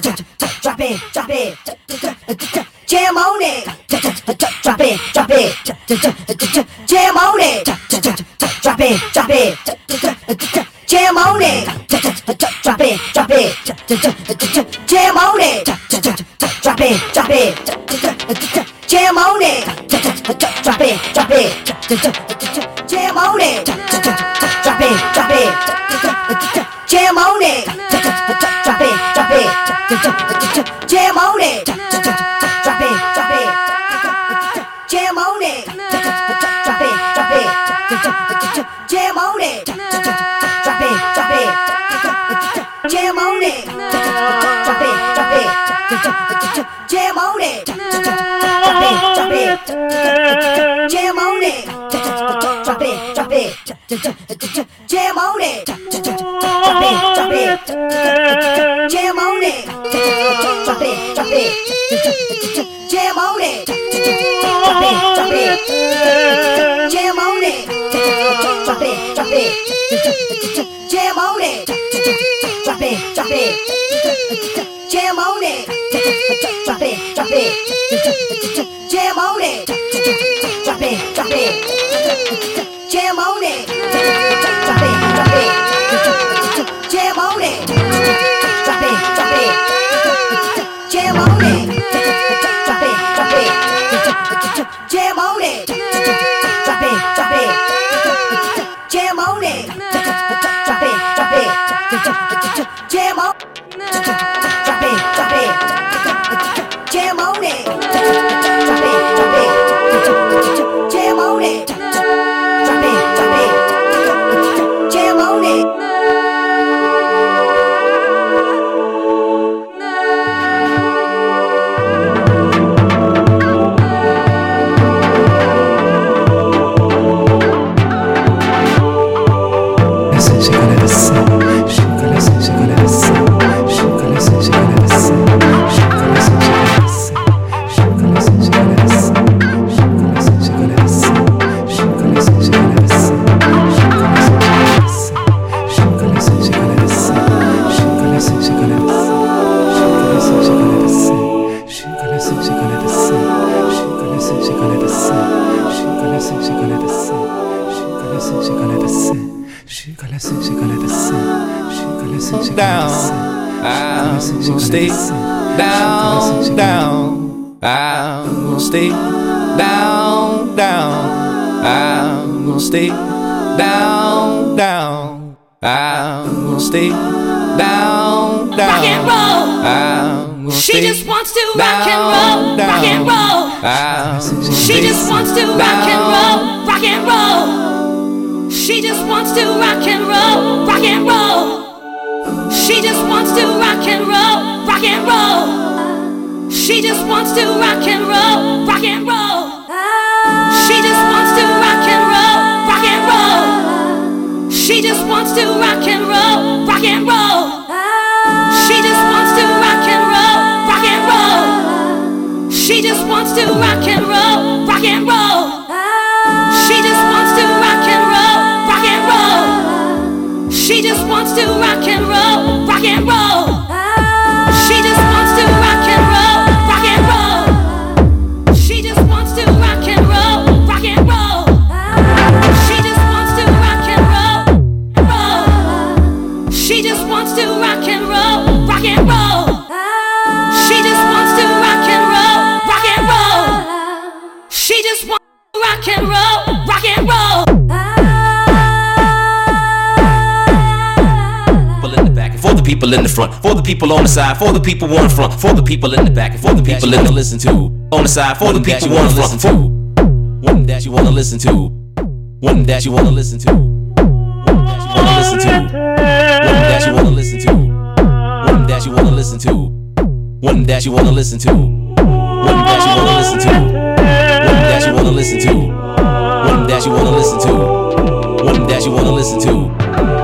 drop it, drop it, jam on it, drop it, drop it, jam on it, drop it, drop it, jam on it, drop it, drop it, jam on it, drop it, drop it, jam on it, drop it, drop it, jam on it, drop it, drop it, jam on it, jam on it, drop it, drop it, jam on it, drop it, drop it, jam on it, drop it, drop it, jam on it, drop it, drop it, jam on it, drop it, drop it, jam on it, drop it, drop it, jam on it, drop it, drop it, drop it, drop it, jam on it, drop it, drop it, jam on it, drop it, drop it, will stay down, down. I will stay down, down. I will stay down, down. I will stay down, down. Rock and roll. She just wants to rock and down, roll, rock and roll. She just wants to rock and roll, rock and roll. She just wants to rock and roll, rock and roll, rock and roll. She just wants to rock and roll, rock and roll. She just wants to rock and roll, rock and roll. She just wants to rock and roll, rock and roll. Front, for the people on the side, for the people on the front, for the people in the back, and for the people in the listen to on the side, for the people on the front, for one that you wanna listen to, one that you wanna listen to, one that you wanna listen to, one that you wanna listen to, one that you wanna listen to, one that you wanna listen to, one that you wanna listen to, one that you wanna listen to, one that you wanna listen to, one that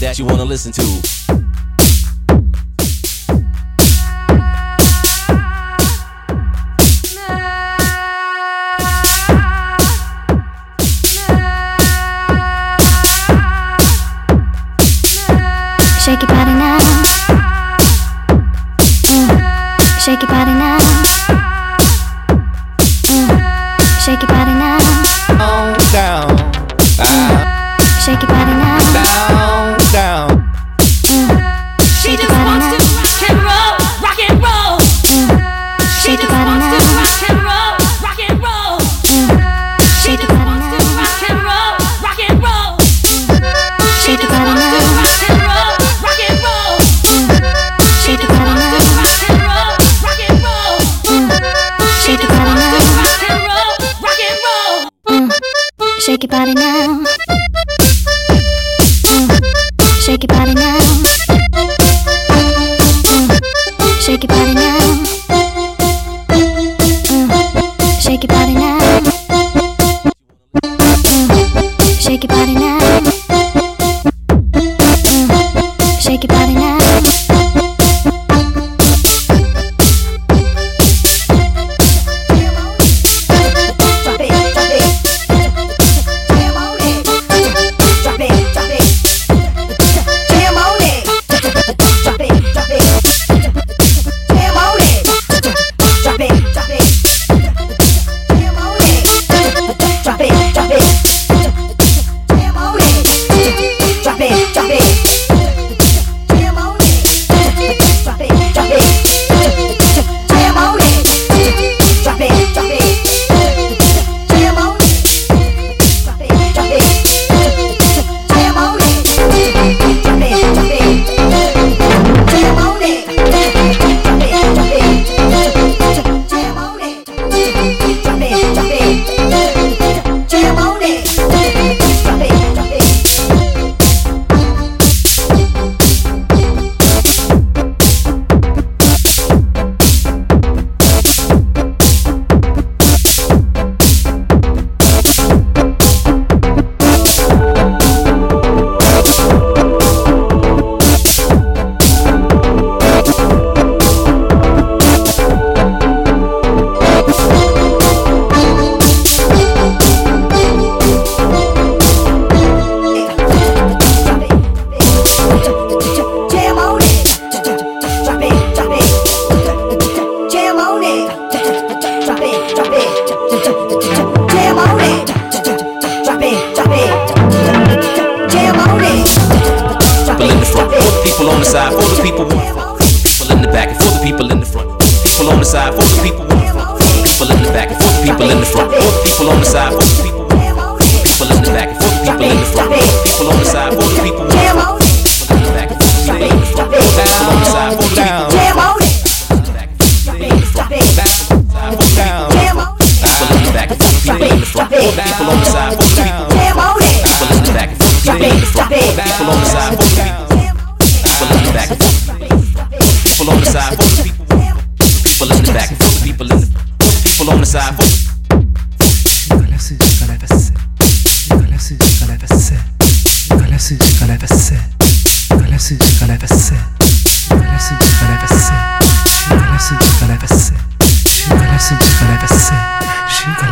that you wanna listen to. everybody now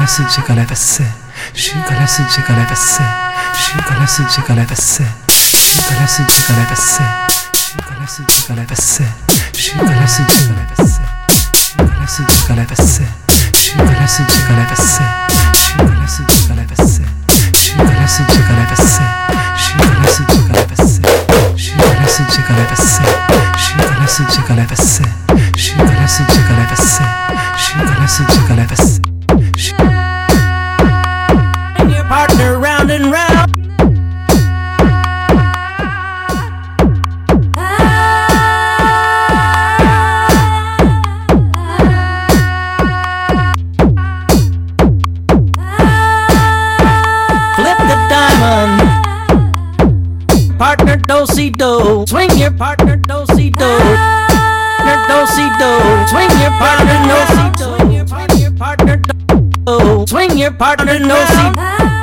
since I'll ever say. She got less since I'll ever say. She got less since I'll ever say. She got less since I'll ever say. She got less since I'll ever say. She got less since I'll ever say. She got less since I'll ever say. She got less since I'll ever say. She got less since I'll ever say. She got less since I'll ever say. She got less since I'll ever say. She got less since I'll ever say. She got less since I'll ever say. She got less since I'll ever say. She got less since I'll ever say. Bring your partner round and round. Flip the diamond. Partner do si do. Swing your partner do si do. Partner do si. Swing your partner do si Swing your partner no si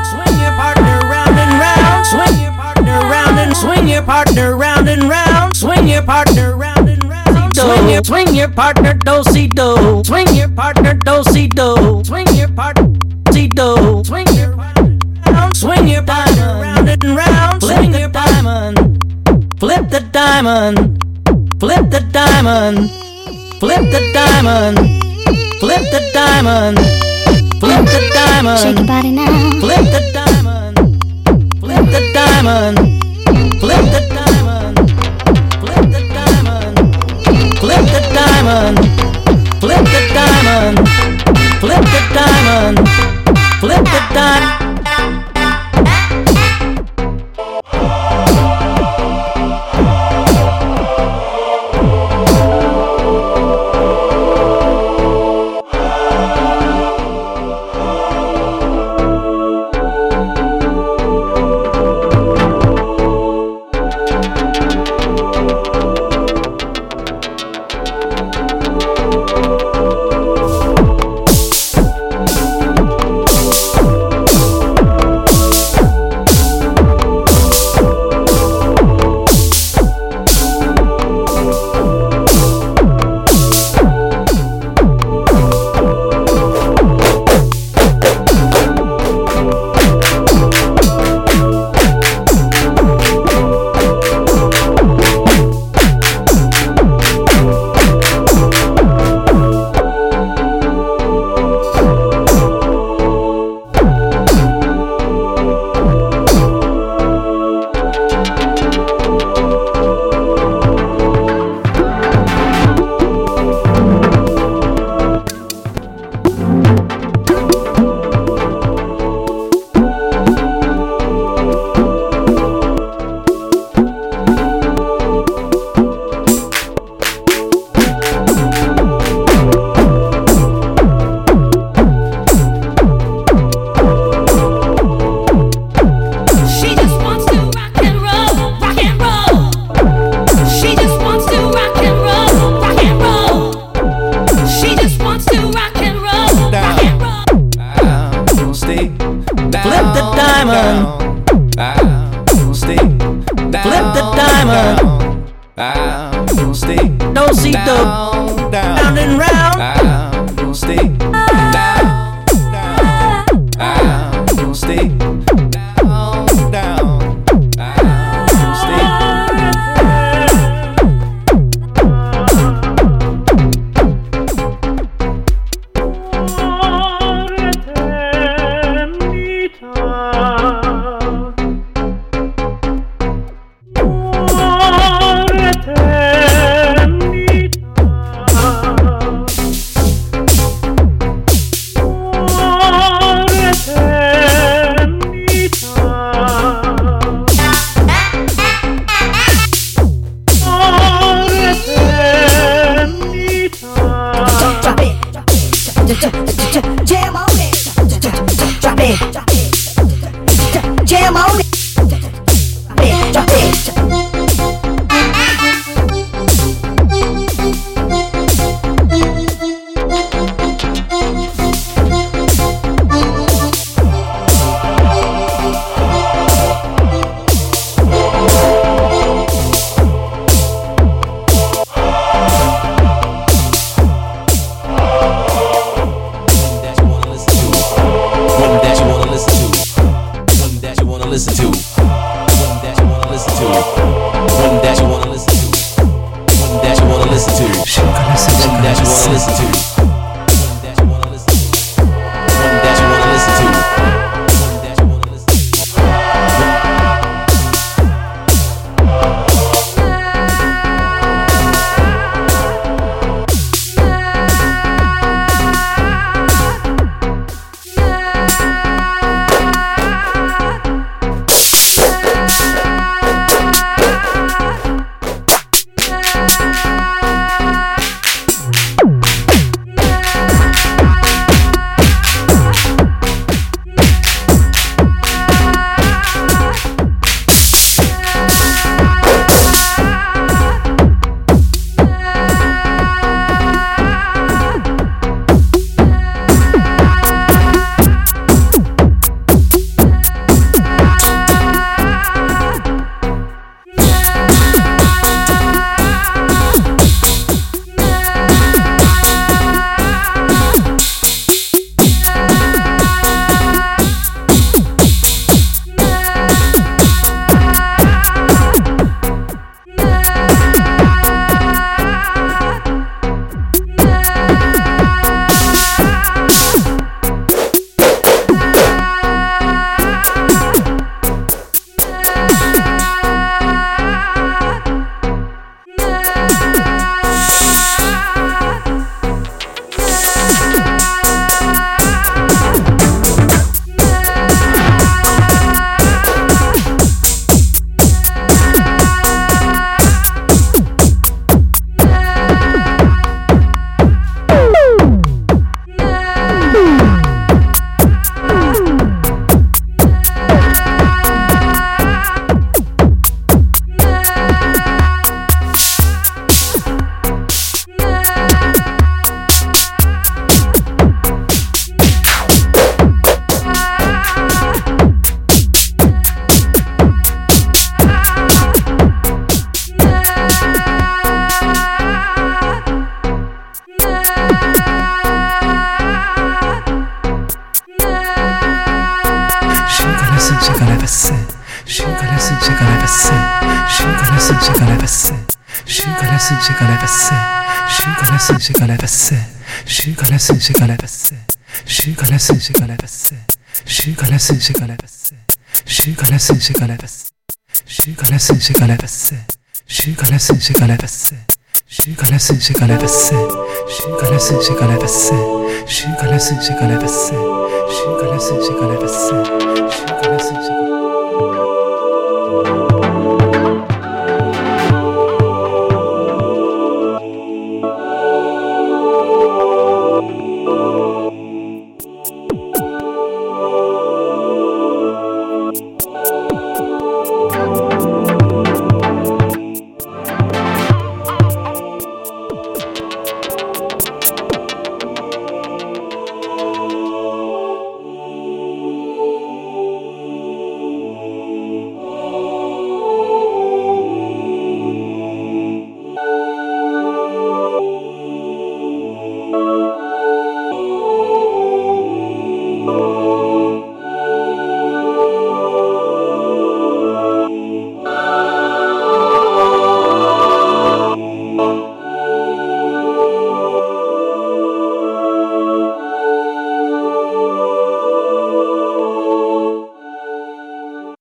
Swing your partner round and round. Swing your partner round and swing your partner round and round. Swing your partner round and round. Swing your swing your partner do si do. Swing your partner do si do. Swing your partner si do. Swing your partner round. Swing your partner round and round. Flip the diamond. Flip the diamond. Flip the diamond. Flip the diamond. Flip the diamond. Flip the diamond. Shake your body now. Flip the diamond. Flip the diamond. Flip the diamond. Flip the diamond. Flip the diamond. Flip the diamond. Flip the diamond. Flip the diamond. Listen to. Şıkalasın şıkalavası Şıkalasın şıkalavası Şıkalasın şıkalavası Şıkalasın şıkalavası Şıkalasın şıkalavası Şıkalasın şıkalavası Şıkalasın şıkalavası Şıkalasın şıkalavası Şıkalasın şıkalavası Şıkalasın şıkalavası Şıkalasın şıkalavası